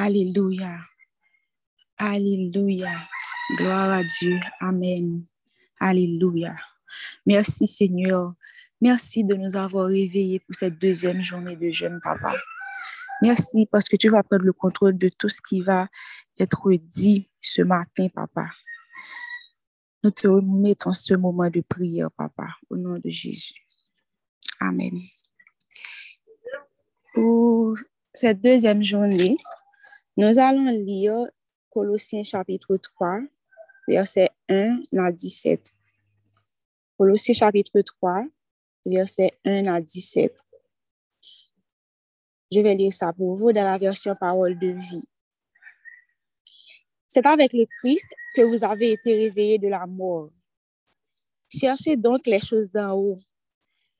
Alléluia. Alléluia. Gloire à Dieu. Amen. Alléluia. Merci Seigneur. Merci de nous avoir réveillés pour cette deuxième journée de jeûne, Papa. Merci parce que tu vas prendre le contrôle de tout ce qui va être dit ce matin, Papa. Nous te remettons ce moment de prière, Papa, au nom de Jésus. Amen. Pour cette deuxième journée, nous allons lire Colossiens chapitre 3, verset 1 à 17. Colossiens chapitre 3, verset 1 à 17. Je vais lire ça pour vous dans la version parole de vie. C'est avec le Christ que vous avez été réveillés de la mort. Cherchez donc les choses d'en haut,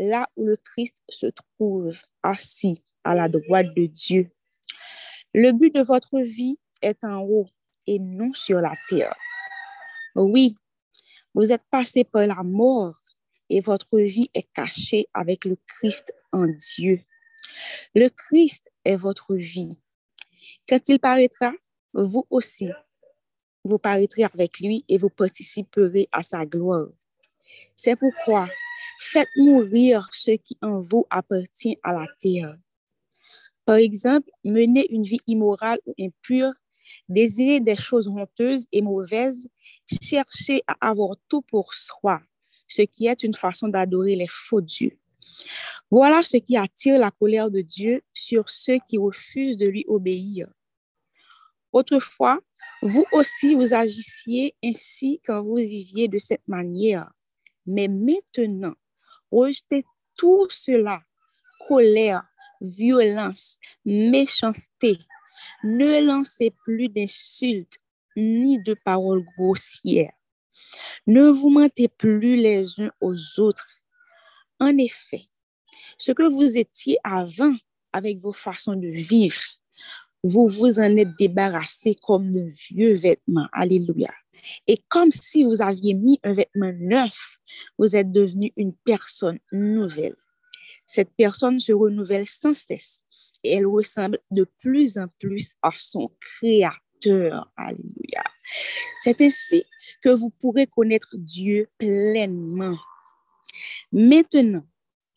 là où le Christ se trouve assis à la droite de Dieu. Le but de votre vie est en haut et non sur la terre. Oui, vous êtes passé par la mort et votre vie est cachée avec le Christ en Dieu. Le Christ est votre vie. Quand il paraîtra, vous aussi, vous paraîtrez avec lui et vous participerez à sa gloire. C'est pourquoi faites mourir ce qui en vous appartient à la terre. Par exemple, menez une vie immorale ou impure, désirez des choses honteuses et mauvaises, cherchez à avoir tout pour soi, ce qui est une façon d'adorer les faux dieux. Voilà ce qui attire la colère de Dieu sur ceux qui refusent de lui obéir. Autrefois, vous aussi, vous agissiez ainsi quand vous viviez de cette manière. Mais maintenant, rejetez tout cela, colère, violence, méchanceté. Ne lancez plus d'insultes ni de paroles grossières. Ne vous mentez plus les uns aux autres. En effet, ce que vous étiez avant avec vos façons de vivre, vous vous en êtes débarrassé comme de vieux vêtements. Alléluia. Et comme si vous aviez mis un vêtement neuf, vous êtes devenu une personne nouvelle. Cette personne se renouvelle sans cesse et elle ressemble de plus en plus à son Créateur. Alléluia. C'est ainsi que vous pourrez connaître Dieu pleinement. Maintenant,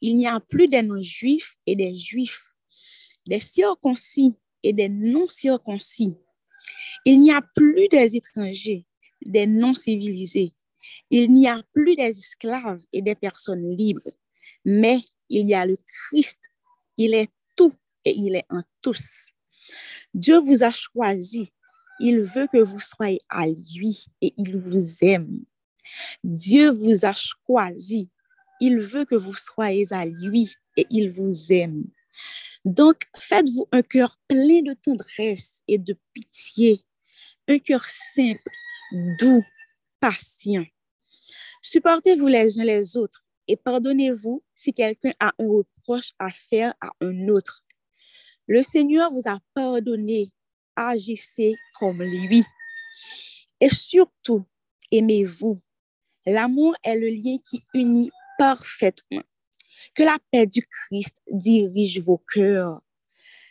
il n'y a plus des non-juifs et des juifs, des circoncis et des non-circoncis. Il n'y a plus des étrangers, des non-civilisés. Il n'y a plus des esclaves et des personnes libres, mais il y a le Christ. Il est tout et il est en tous. Dieu vous a choisi. Il veut que vous soyez à lui et il vous aime. Dieu vous a choisi. Il veut que vous soyez à lui et il vous aime. Donc, faites-vous un cœur plein de tendresse et de pitié, un cœur simple, doux, patient. Supportez-vous les uns les autres et pardonnez-vous si quelqu'un a un reproche à faire à un autre. Le Seigneur vous a pardonné, agissez comme lui. Et surtout, aimez-vous. L'amour est le lien qui unit parfaitement. Que la paix du Christ dirige vos cœurs.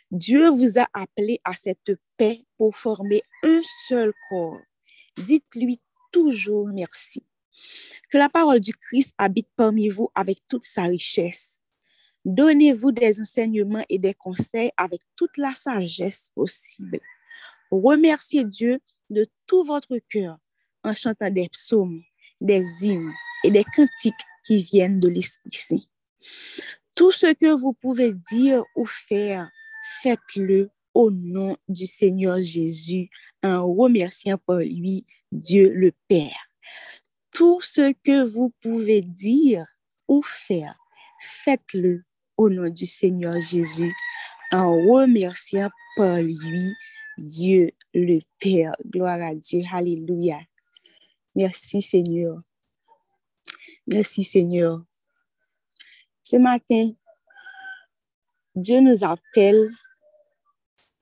Dieu vous a appelé à cette paix pour former un seul corps. Dites-lui toujours merci. Que la parole du Christ habite parmi vous avec toute sa richesse. Donnez-vous des enseignements et des conseils avec toute la sagesse possible. Remerciez Dieu de tout votre cœur en chantant des psaumes, des hymnes et des cantiques qui viennent de l'Esprit Saint. Tout ce que vous pouvez dire ou faire, faites-le au nom du Seigneur Jésus en remerciant par lui Dieu le Père. Tout ce que vous pouvez dire ou faire, faites-le au nom du Seigneur Jésus en remerciant par lui Dieu le Père. Gloire à Dieu. Alléluia. Merci Seigneur. Merci Seigneur. Ce matin, Dieu nous appelle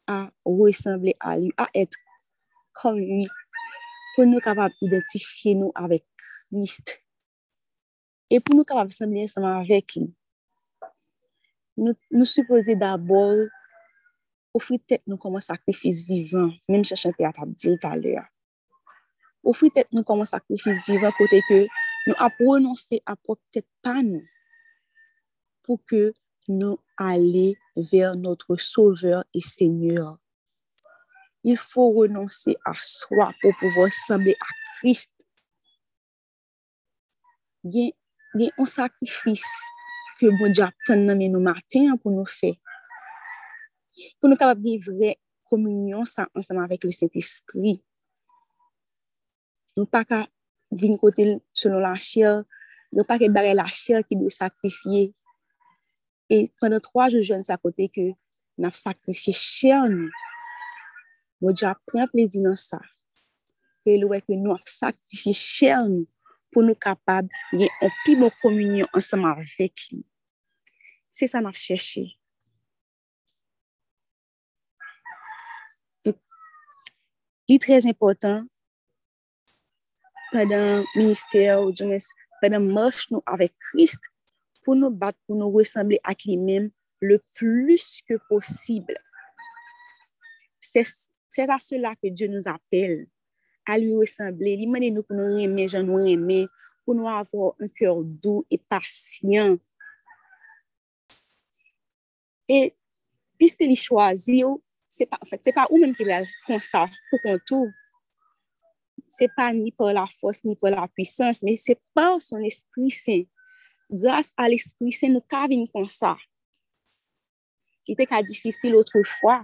à ressembler à lui, à être comme lui, pour nous capables d'identifier nous avec Christ et pour nous capables de sembler ensemble avec lui. Nous, nous supposons d'abord un sacrifice vivant, même si chanté à table dit tout à l'heure. Offrir tête nous comme un sacrifice vivant, côté que nous avons renoncé à peut-être pas nous, pour que nous allions vers notre Sauveur et Seigneur. il faut renoncer à soi pour pouvoir sembler à Christ. Gen, gen on sakrifis ke bon di ap ten nan men nou matin pou nou fe. Pou nou kapap gen vre komunyon sa anseman vek le Saint-Esprit. Nou pa ka vin kote selon la chère, nou pa ke bare la chère ki nou sakrifye. E pwenden 3 jou jen sa kote ke nap sakrifye chère nou. Chair nous. Bon Dieu prend plaisir dans ça. Et le que nous avons sacrifié chair nous pour nous capables de un plus bonne communion ensemble avec lui. C'est ça m'a cherché. Il est très important pendant le ministère ou pendant marche nous avec Christ pour nous battre, pour nous ressembler à lui-même le plus que possible. C'est à cela que Dieu nous appelle, à lui ressembler. Il m'a nous pour nous aimer, je nous aimer, pour nous avoir un cœur doux et patient. Et puisque il choisit, c'est pas, en fait, c'est pas ou même qu'il a fait ça pour qu'on trouve. C'est pas ni par la force, ni par la puissance, mais c'est par son esprit saint. Grâce à l'esprit saint, nous avons comme ça. Qui était difficile autrefois,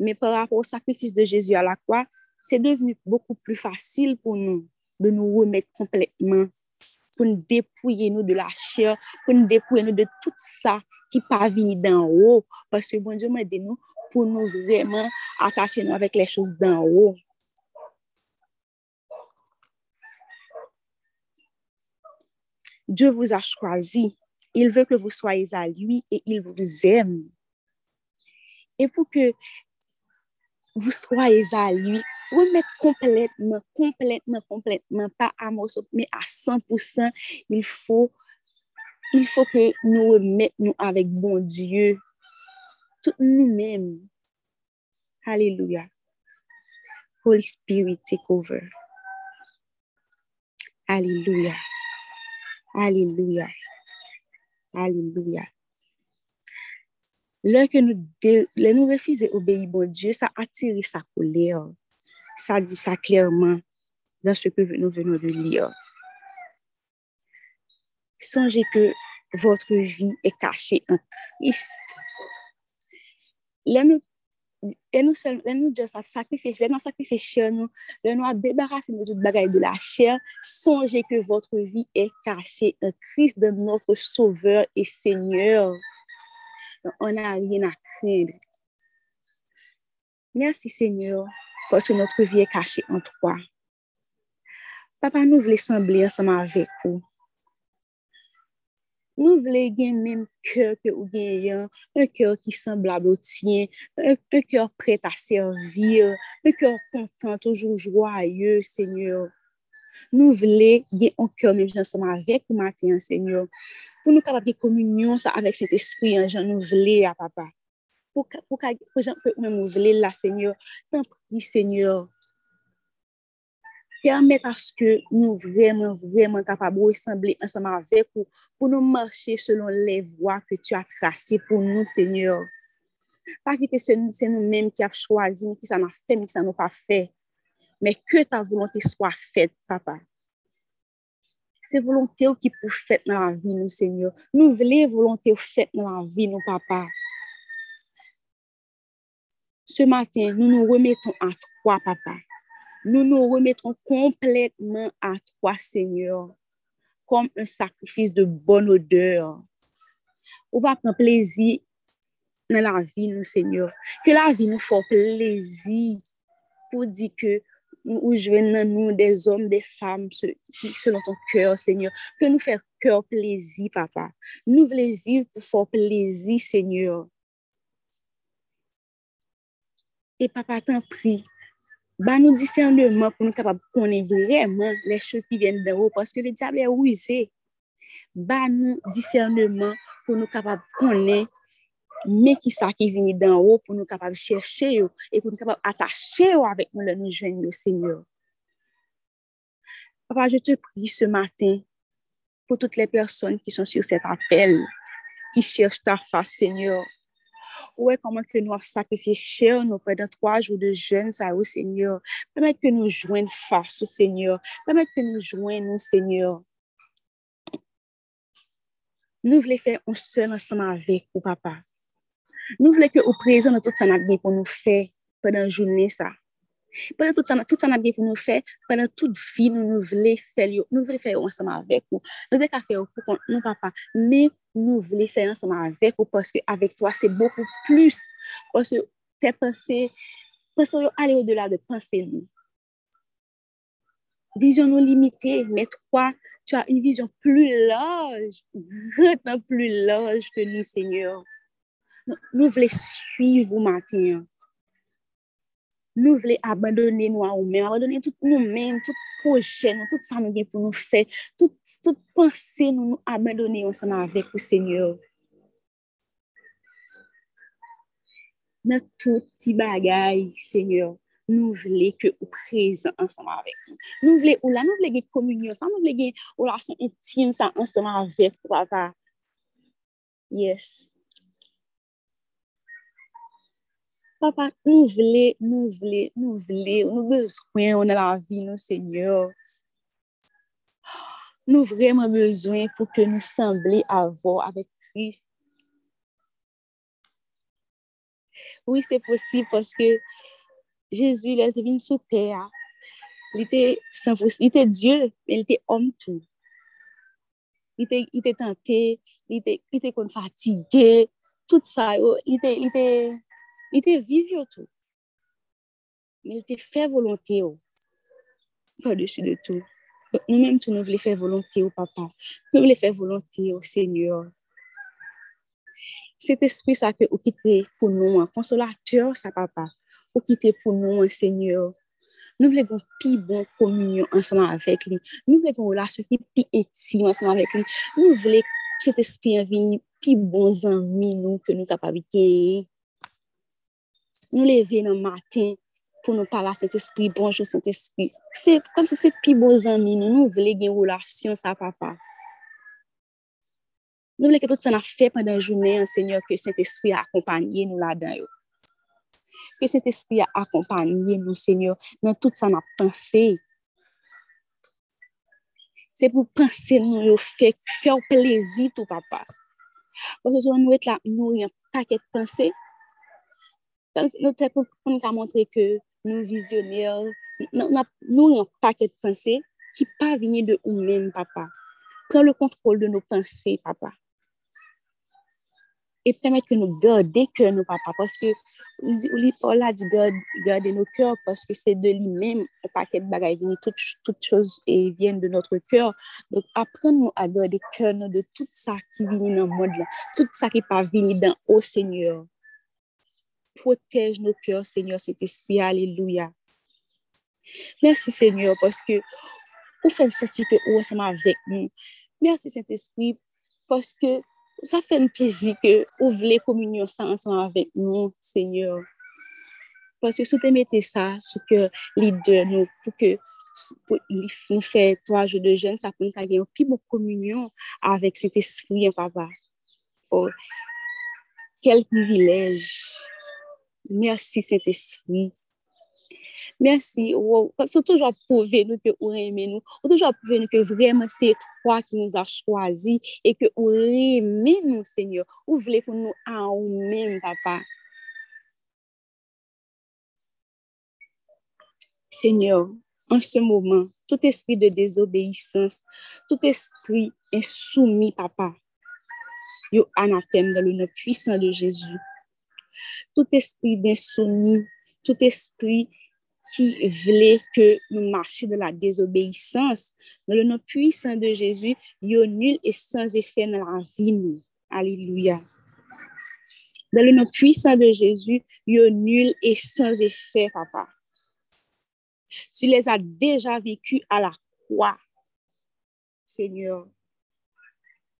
mais par rapport au sacrifice de Jésus à la croix, c'est devenu beaucoup plus facile pour nous de nous remettre complètement pour nous dépouiller nous de la chair, pour nous dépouiller nous de tout ça qui pas venu d'en haut. Parce que bon Dieu m'a dit nous pour nous vraiment attacher nous avec les choses d'en haut. Dieu vous a choisi. Il veut que vous soyez à lui et il vous aime. Et pour que vous soyez à lui, remettre complètement, complètement, complètement, pas à mais à 100%, il faut, il faut que nous remettions avec bon Dieu, tout nous-mêmes. Alléluia. Holy Spirit, take over. Alléluia. Alléluia. Alléluia. Lorsque nous, nous refusons d'obéir bon Dieu, ça attire sa colère. Ça dit ça clairement dans ce que nous venons de lire. Songez que votre vie est cachée en Christ. Nous, là, nous Dieu sacrifié, là, nous sacrifié nous, là, nous débarrassé de de la chair. Songez que votre vie est cachée en Christ de notre Sauveur et Seigneur. On n'a rien à craindre. Merci Seigneur parce que notre vie est cachée en toi. Papa, nous voulons sembler ensemble avec vous. Nous voulons gagner le même cœur que vous gagnez, un cœur qui semblable au tien, un, un cœur prêt à servir, un cœur content, toujours joyeux, Seigneur. Nous un cœur même ensemble avec vous matin, Seigneur. Pour nous capables de communion avec cet esprit, hein, nous voulons, papa. Pour, pour, pour, pour nous voulons, là, Seigneur. T'en prie, Seigneur. Permettre à ce que nous vraiment, vraiment capables de ressembler ensemble avec vous pour nous marcher selon les voies que tu as tracées pour nous, Seigneur. Pas que c'est nous-mêmes qui avons choisi, qui ça n'a fait, mais qui ça n'a pas fait. Mais que ta volonté soit faite, papa. C'est volonté qui pour faire dans la vie, nous, Seigneur. Nous voulons volonté faite dans la vie, nous, papa. Ce matin, nous nous remettons à toi, papa. Nous nous remettons complètement à toi, Seigneur, comme un sacrifice de bonne odeur. On va prendre plaisir dans la vie, nous, Seigneur. Que la vie nous fasse plaisir pour dire que nous jouons nous des hommes, des femmes selon ton cœur, Seigneur. Que nous fassions cœur plaisir, papa. Nous voulons vivre pour faire plaisir, Seigneur. Et papa, t'en prie, ba nous discernement pour nous capables de connaître vraiment les choses qui viennent d'en haut, parce que le diable est rusé. Ba nous discernement pour nous capables qui ça qui vient d'en haut pour nous capables de chercher et pour nous capables d'attacher avec nous le nous joindre Seigneur. Papa, je te prie ce matin pour toutes les personnes qui sont sur cet appel, qui cherchent ta face, Seigneur. Ouais, comment que nous avons sacrifié cher nous pendant trois jours de jeûne, ça, au Seigneur? Permettre que nous joignons face au Seigneur. Permettre que nous joignons, Seigneur. Nous voulons faire un seul ensemble avec vous, papa. Nou vle ke ou prezen nou tout sa nap gen pou nou fe penan jounen sa. Penan tout sa, tout sa nap gen pou nou fe, penan tout vi nou nou vle fe yo, nou vle fe yo ansama avek ou. Nou vle ka fe yo pou kon nou papa, men nou vle fe yo ansama avek ou paske avek toa se boku plus. Paske te pense, pense yo ale o dola de pense nou. Vizyon nou limitè, mè troa, tu a un vizyon plu loj, grètan plu loj ke nou, Seigneur. nou vle suiv ou maten. Nou vle abandone nou a ou men, abandone tout nou men, tout proje nou, tout sa nou gen pou nou fe, tout, tout pense nou nou abandone ou sana avek ou senyor. Nan tout ti bagay, senyor, nou vle ke ou prezen ansama avek nou. Nou vle ou la, nou vle gen komunyon sa, nou vle gen ou la son intime sa ansama avek ou ava. Yes. Papa, nous voulons, nous voulons, nous voulons, nous besoin, on a la vie, nous, Seigneur. Nous vraiment besoin pour que nous semblions avoir avec Christ. Oui, c'est possible parce que Jésus, il est venu sur terre. Il était, était Dieu, mais il était homme tout. Il était, il était tenté, il était, il Li te viv yo tou. Men te fè volonté yo. Par dessus de tou. Nou menm tou nou vle fè volonté yo, papa. Nou vle fè volonté yo, seigneur. Cet esprit sa ke ou kite pou nou an, konsolateur sa, papa. Ou kite pou nou an, seigneur. Nou vle goun pi bon komunyon anseman avèk li. Nou vle goun relasyon pi pi etim anseman avèk li. Nou vle cet esprit an vini pi bon zanmi nou ke nou kapabite. nou leve nan matin pou nou pala Saint-Esprit, bonjou Saint-Esprit. Se, kom se se pi bo zami nou, nou vle gen roulasyon sa papa. Nou vle ke tout sa na fe pandan jounen, Seigneur, ke Saint-Esprit akompanyen nou la dan yo. Ke Saint-Esprit akompanyen nou, Seigneur, nan tout sa na panse. Se pou panse nou yo fe, fe ou plezi tou papa. Pwese sou nou et la nou yon paket panse, pensées. Nous, pour nous montrer que nous visionnaires, nous avons un paquet de pensées qui pas venir de nous-mêmes, papa. Prends le contrôle de nos pensées, papa. Et permettre que nous gardions nos papa, parce que Paul a dit garder nos cœurs, parce que c'est de lui-même un paquet de bagages, toutes, toutes choses viennent de notre cœur. Donc, apprenons à garder cœur de tout ça qui vient monde, là, tout ça qui n'est pas venu dans au Seigneur. Protège nos cœurs, Seigneur, cet esprit. Alléluia. Merci, Seigneur, parce que vous faites sentir que vous êtes avec nous. Merci, Saint-Esprit, parce que ça fait un plaisir que vous voulez communier ensemble avec nous, Seigneur. Parce que si vous mettez ça sur que leader nous, pour que nous faire trois jours de jeûne, ça peut nous faire une plus bonne communion avec cet esprit, hein, papa. Oh, quel privilège. Merci, Saint-Esprit. Merci. Wow. C'est toujours prouvé nous que vous aimez nous. Vous toujours prouvé nous que vraiment c'est toi qui nous a que vous aimez nous, Seigneur. Vous voulez pour nous à nous-mêmes, papa. Seigneur, en ce moment, tout esprit de désobéissance, tout esprit insoumis, papa, yo anathème dans le nom puissant de Jésus. Tout esprit d'insoumis, tout esprit qui voulait que nous marchions de la désobéissance, dans le nom puissant de Jésus, yo nul et sans effet dans la vie. Alléluia. Dans le nom puissant de Jésus, yo nul et sans effet, papa. Tu les as déjà vécus à la croix, Seigneur.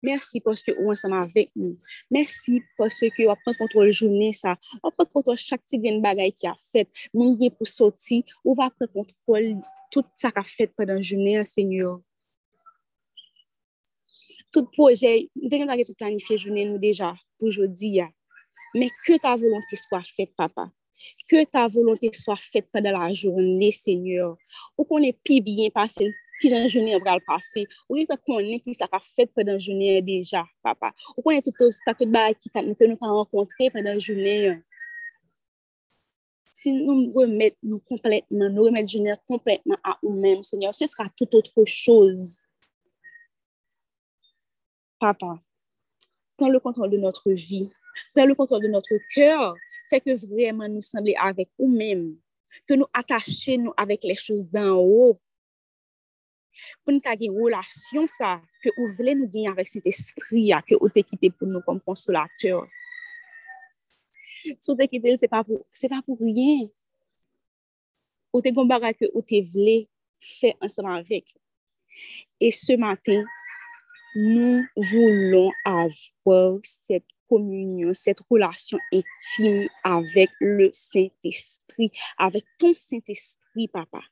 Mersi poske ou ansama vek nou. Mersi poske ou apan kontrol jounen sa. Ou apan kontrol chak ti gen bagay ki a fet. Moun gen pou soti. Ou va apan kontrol tout sa ka fet padan jounen, senyor. Tout proje, nou te gen bagay tout planifiye jounen nou deja pou jodi ya. Men ke ta volonté swa fet, papa. Ke ta volonté swa fet padan la jounen, senyor. Ou konen pi bien pase nou. Ki jan jouni an pral pase, ou ki sa konen ki sa ka fet pedan jouni an deja, papa. Ou konen tout obstacle ba ki nou te nou ka renkontre pedan jouni an. Si nou remet nou kompletman, nou remet jouni an kompletman a ou men, Seigneur, se sera tout autre chose. Papa, pren le kontrol de notre vie, pren le kontrol de notre coeur, fè ke vreman nou semblé avèk ou men, ke nou atache nou avèk les choses d'en haut, pou nou ka gen relasyon sa, ke ou vle nou gen avèk set espri ya, ke ou te kite pou nou kom konsolateur. Sou te kite, se pa pou, se pa pou rien. Ou te gombara ke ou te vle fè anseman avèk. E se maten, nou voulon avò set communion, cette relation intime avec le Saint-Esprit, avec ton Saint-Esprit, papa.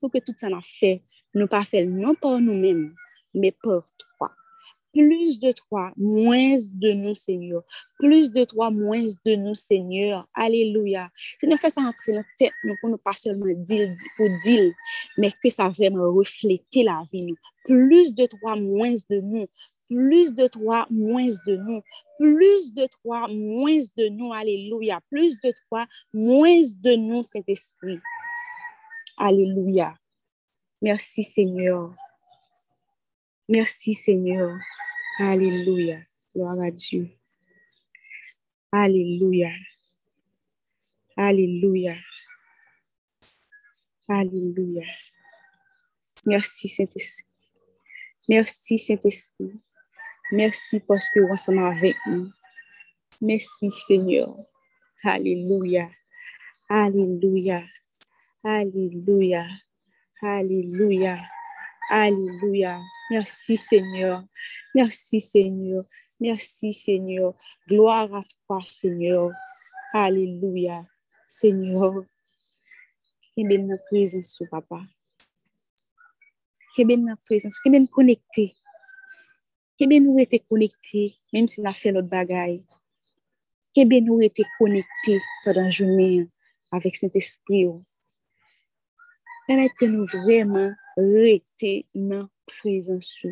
Pou ke tout sa na fe, nou pa fe non por nou men, me por toi. Plus de toi, moins de nou, Seigneur. Plus de toi, moins de nou, Seigneur. Alléluia. Se nou fe sa rentre nan tèt, nou pou nou pa seulement dil ou dil, me ke sa vremen reflete la vi nou. Plus de toi, moins de nou. Plus de toi, moins de nou. Plus de toi, moins de nou. Alléluia. Plus de toi, moins de nou, Saint-Esprit. Alléluia. Merci Seigneur. Merci Seigneur. Alléluia. Gloire à Dieu. Alléluia. Alléluia. Alléluia. Merci Saint-Esprit. Merci Saint-Esprit. Merci parce que vous sommes avec nous. Merci Seigneur. Alléluia. Alléluia. Alléluia. Alléluia. Alléluia. Merci Seigneur. Merci Seigneur. Merci Seigneur. Gloire à toi Seigneur. Alléluia. Seigneur. Kebe notre présence, papa. Kebe notre présence. Kebe nous connecter. Kebe nous être connectés, même si on a fait notre bagaille. Kebe nous être connectés pendant la journée avec cet esprit. Permet que nous vraiment rester dans présence.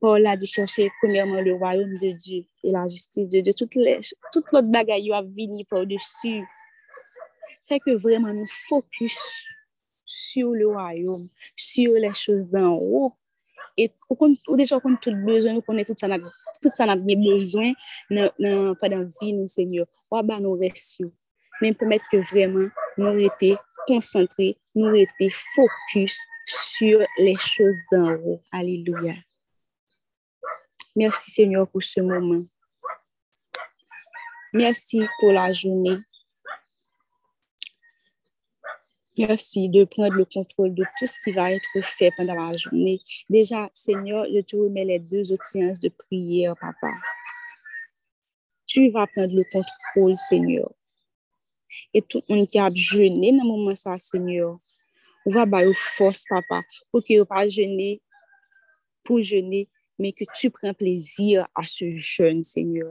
Paul a dit chercher premièrement le royaume de Dieu et la justice de Dieu. Toute, les, toute l'autre bagaille a venu par-dessus. Fait que vraiment nous focus sur le royaume, sur les choses d'en haut. Et ou déjà qu'on tout besoin, nous connaissons tout ça, tout ça n'a besoin pendant la vie, nous, Seigneur. Ou à nos Mais permettre que vraiment nous étions concentrés, nous étions focus sur les choses d'en haut. Alléluia. Merci Seigneur pour ce moment. Merci pour la journée. Merci de prendre le contrôle de tout ce qui va être fait pendant la journée. Déjà, Seigneur, je te remets les deux autres séances de prière, Papa. Tu vas prendre le contrôle, Seigneur. Et tout le monde qui a jeûné dans le moment ça, Seigneur, on va avoir force, papa, pour qu'il ne pas jeûner pour jeûner, mais que tu prends plaisir à ce jeûne, Seigneur.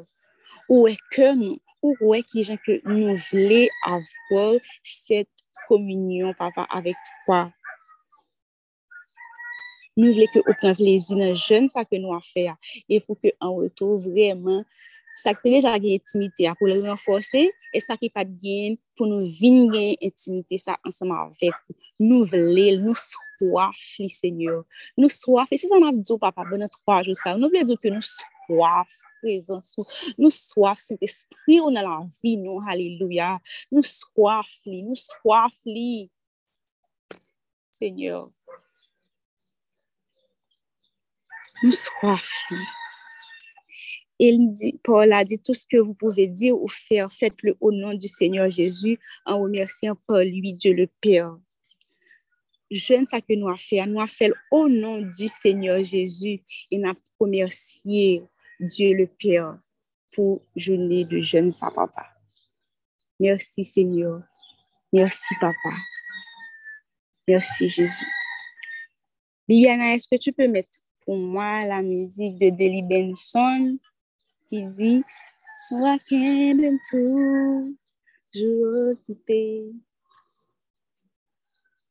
Où est que nous, où est que nous voulons avoir cette communion, papa, avec toi? Nous voulons que nous prenions plaisir dans le jeûne, ça que nous avons fait. Il faut qu'on retrouve vraiment sa ki te deja gen intimite a pou le renforse, e sa ki pat gen pou nou vin gen intimite sa ansama avek. Nou vle, nou swaf li senyor. Nou swaf, e se san ap djou papa, bonan 3 jou sa, nou vle djou ke nou swaf prezansou, nou swaf sent espri ou nan la vi nou, haleluya. Nou swaf li, nou swaf li. Senyor. Nou swaf li. Et Paul a dit, tout ce que vous pouvez dire ou faire, faites-le au nom du Seigneur Jésus en remerciant par lui Dieu le Père. jeûne ça que nous avons fait, nous avons au nom du Seigneur Jésus et nous avons remercié Dieu le Père pour journée de jeûne ça, papa. Merci Seigneur. Merci papa. Merci Jésus. Bibiana, est-ce que tu peux mettre pour moi la musique de Deli Benson? Qui dit Wakem tout, jour occupé.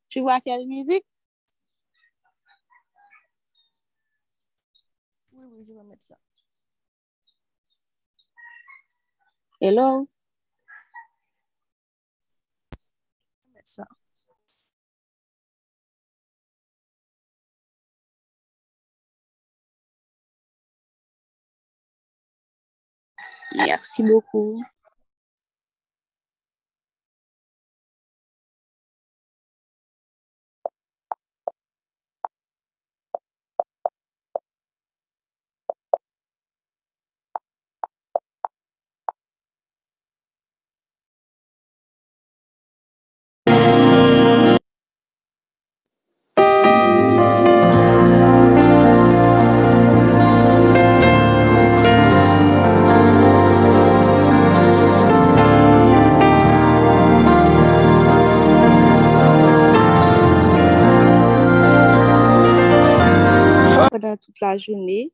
Tu vois quelle musique? Oui, oui, je vais mettre ça. Hello? Merci beaucoup. Journée.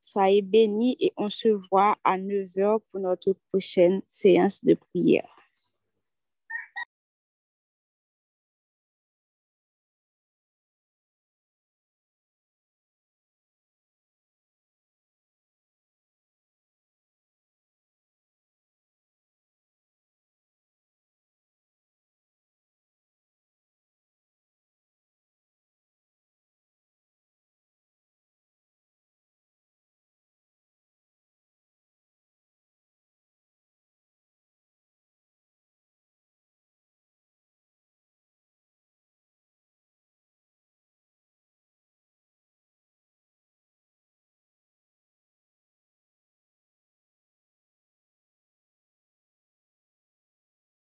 Soyez bénis et on se voit à 9h pour notre prochaine séance de prière.